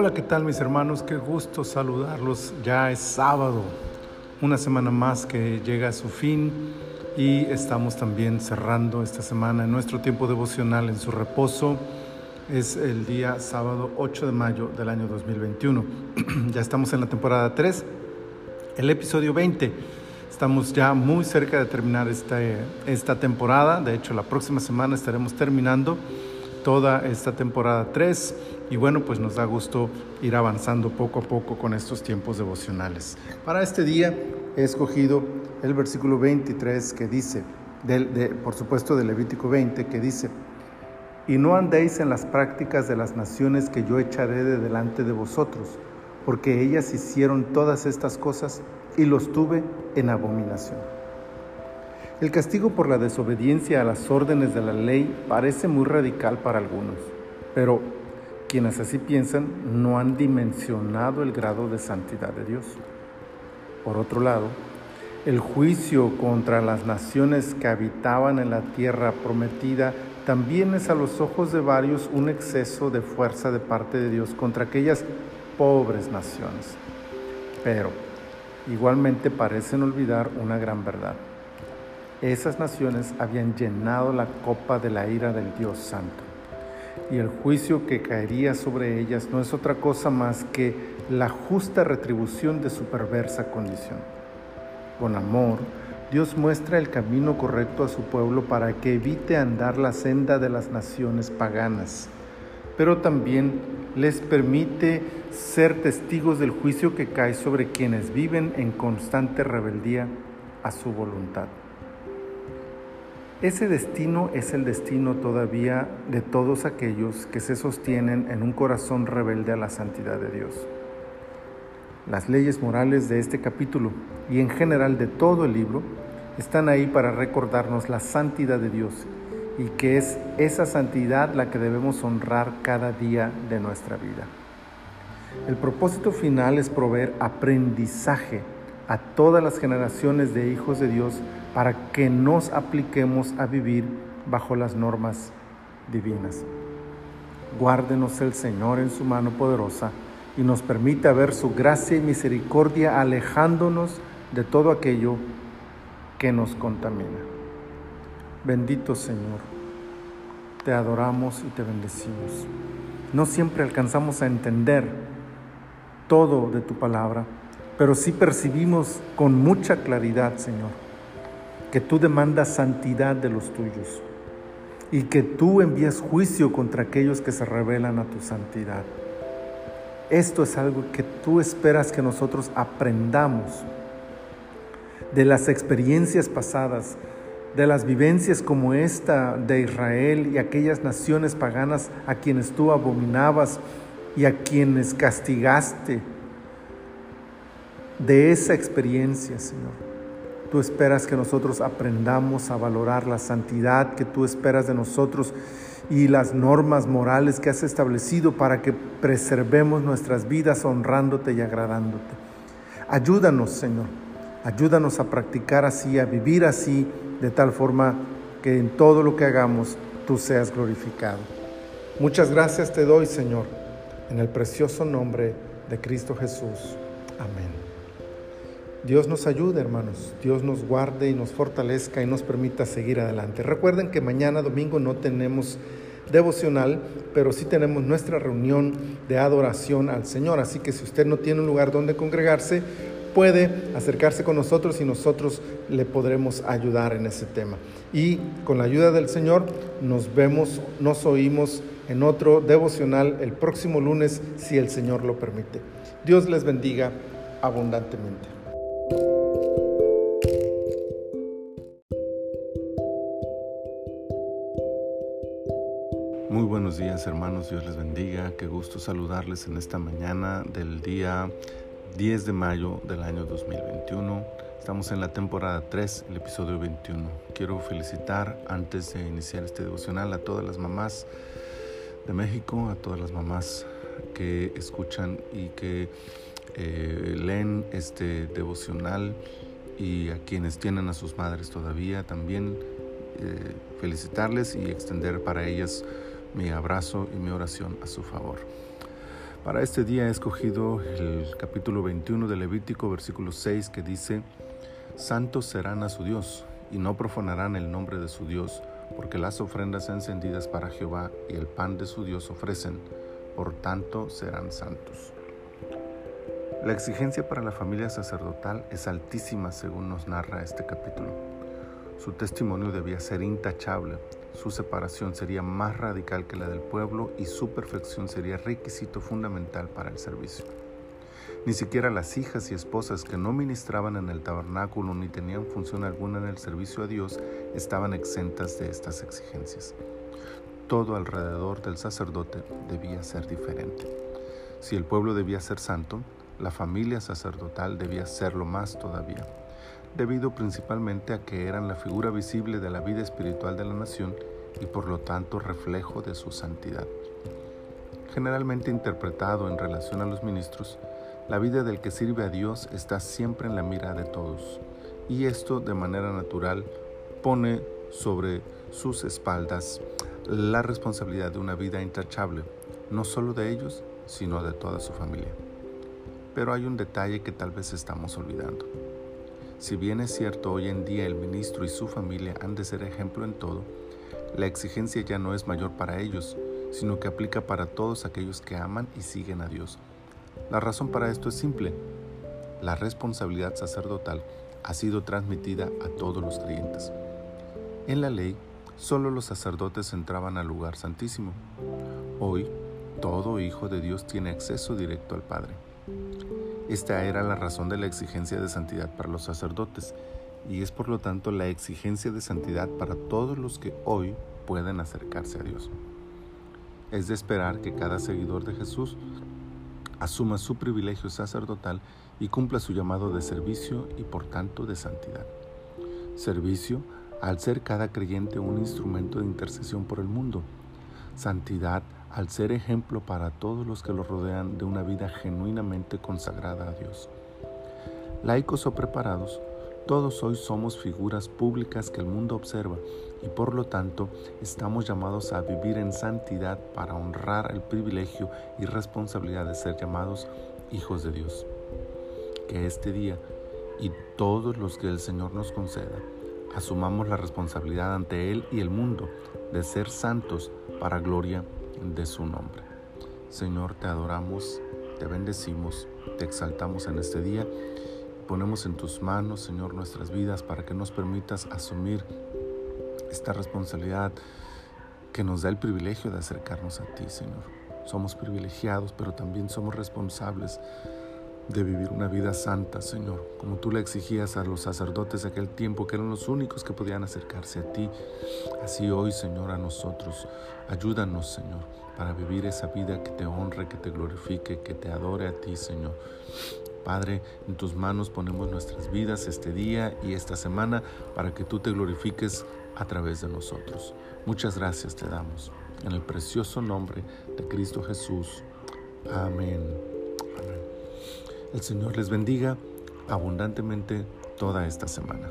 Hola, ¿qué tal mis hermanos? Qué gusto saludarlos. Ya es sábado, una semana más que llega a su fin y estamos también cerrando esta semana en nuestro tiempo devocional en su reposo. Es el día sábado 8 de mayo del año 2021. ya estamos en la temporada 3, el episodio 20. Estamos ya muy cerca de terminar esta, esta temporada. De hecho, la próxima semana estaremos terminando toda esta temporada 3 y bueno, pues nos da gusto ir avanzando poco a poco con estos tiempos devocionales. Para este día he escogido el versículo 23 que dice, de, por supuesto de Levítico 20, que dice, y no andéis en las prácticas de las naciones que yo echaré de delante de vosotros, porque ellas hicieron todas estas cosas y los tuve en abominación. El castigo por la desobediencia a las órdenes de la ley parece muy radical para algunos, pero quienes así piensan no han dimensionado el grado de santidad de Dios. Por otro lado, el juicio contra las naciones que habitaban en la tierra prometida también es a los ojos de varios un exceso de fuerza de parte de Dios contra aquellas pobres naciones. Pero igualmente parecen olvidar una gran verdad. Esas naciones habían llenado la copa de la ira del Dios Santo y el juicio que caería sobre ellas no es otra cosa más que la justa retribución de su perversa condición. Con amor, Dios muestra el camino correcto a su pueblo para que evite andar la senda de las naciones paganas, pero también les permite ser testigos del juicio que cae sobre quienes viven en constante rebeldía a su voluntad. Ese destino es el destino todavía de todos aquellos que se sostienen en un corazón rebelde a la santidad de Dios. Las leyes morales de este capítulo y en general de todo el libro están ahí para recordarnos la santidad de Dios y que es esa santidad la que debemos honrar cada día de nuestra vida. El propósito final es proveer aprendizaje a todas las generaciones de hijos de Dios para que nos apliquemos a vivir bajo las normas divinas. Guárdenos el Señor en su mano poderosa y nos permita ver su gracia y misericordia alejándonos de todo aquello que nos contamina. Bendito Señor, te adoramos y te bendecimos. No siempre alcanzamos a entender todo de tu palabra, pero sí percibimos con mucha claridad, Señor que tú demandas santidad de los tuyos y que tú envías juicio contra aquellos que se rebelan a tu santidad. Esto es algo que tú esperas que nosotros aprendamos de las experiencias pasadas, de las vivencias como esta de Israel y aquellas naciones paganas a quienes tú abominabas y a quienes castigaste. De esa experiencia, Señor Tú esperas que nosotros aprendamos a valorar la santidad que tú esperas de nosotros y las normas morales que has establecido para que preservemos nuestras vidas honrándote y agradándote. Ayúdanos, Señor. Ayúdanos a practicar así, a vivir así, de tal forma que en todo lo que hagamos tú seas glorificado. Muchas gracias te doy, Señor, en el precioso nombre de Cristo Jesús. Amén. Dios nos ayude, hermanos. Dios nos guarde y nos fortalezca y nos permita seguir adelante. Recuerden que mañana domingo no tenemos devocional, pero sí tenemos nuestra reunión de adoración al Señor. Así que si usted no tiene un lugar donde congregarse, puede acercarse con nosotros y nosotros le podremos ayudar en ese tema. Y con la ayuda del Señor nos vemos, nos oímos en otro devocional el próximo lunes, si el Señor lo permite. Dios les bendiga abundantemente. Buenos días hermanos, Dios les bendiga, qué gusto saludarles en esta mañana del día 10 de mayo del año 2021. Estamos en la temporada 3, el episodio 21. Quiero felicitar antes de iniciar este devocional a todas las mamás de México, a todas las mamás que escuchan y que eh, leen este devocional y a quienes tienen a sus madres todavía también eh, felicitarles y extender para ellas mi abrazo y mi oración a su favor. Para este día he escogido el capítulo 21 de Levítico, versículo 6, que dice, Santos serán a su Dios, y no profanarán el nombre de su Dios, porque las ofrendas encendidas para Jehová y el pan de su Dios ofrecen, por tanto serán santos. La exigencia para la familia sacerdotal es altísima según nos narra este capítulo. Su testimonio debía ser intachable, su separación sería más radical que la del pueblo y su perfección sería requisito fundamental para el servicio. Ni siquiera las hijas y esposas que no ministraban en el tabernáculo ni tenían función alguna en el servicio a Dios estaban exentas de estas exigencias. Todo alrededor del sacerdote debía ser diferente. Si el pueblo debía ser santo, la familia sacerdotal debía serlo más todavía debido principalmente a que eran la figura visible de la vida espiritual de la nación y por lo tanto reflejo de su santidad. Generalmente interpretado en relación a los ministros, la vida del que sirve a Dios está siempre en la mira de todos, y esto de manera natural pone sobre sus espaldas la responsabilidad de una vida intachable, no solo de ellos, sino de toda su familia. Pero hay un detalle que tal vez estamos olvidando. Si bien es cierto hoy en día el ministro y su familia han de ser ejemplo en todo, la exigencia ya no es mayor para ellos, sino que aplica para todos aquellos que aman y siguen a Dios. La razón para esto es simple. La responsabilidad sacerdotal ha sido transmitida a todos los creyentes. En la ley, solo los sacerdotes entraban al lugar santísimo. Hoy, todo hijo de Dios tiene acceso directo al Padre. Esta era la razón de la exigencia de santidad para los sacerdotes y es por lo tanto la exigencia de santidad para todos los que hoy pueden acercarse a Dios. Es de esperar que cada seguidor de Jesús asuma su privilegio sacerdotal y cumpla su llamado de servicio y por tanto de santidad. Servicio al ser cada creyente un instrumento de intercesión por el mundo. Santidad al ser ejemplo para todos los que lo rodean de una vida genuinamente consagrada a Dios. Laicos o preparados, todos hoy somos figuras públicas que el mundo observa y por lo tanto estamos llamados a vivir en santidad para honrar el privilegio y responsabilidad de ser llamados hijos de Dios. Que este día y todos los que el Señor nos conceda, asumamos la responsabilidad ante Él y el mundo de ser santos para gloria de su nombre. Señor, te adoramos, te bendecimos, te exaltamos en este día. Ponemos en tus manos, Señor, nuestras vidas para que nos permitas asumir esta responsabilidad que nos da el privilegio de acercarnos a ti, Señor. Somos privilegiados, pero también somos responsables de vivir una vida santa, Señor, como tú le exigías a los sacerdotes de aquel tiempo, que eran los únicos que podían acercarse a ti. Así hoy, Señor, a nosotros, ayúdanos, Señor, para vivir esa vida que te honre, que te glorifique, que te adore a ti, Señor. Padre, en tus manos ponemos nuestras vidas este día y esta semana para que tú te glorifiques a través de nosotros. Muchas gracias te damos. En el precioso nombre de Cristo Jesús. Amén. El Señor les bendiga abundantemente toda esta semana.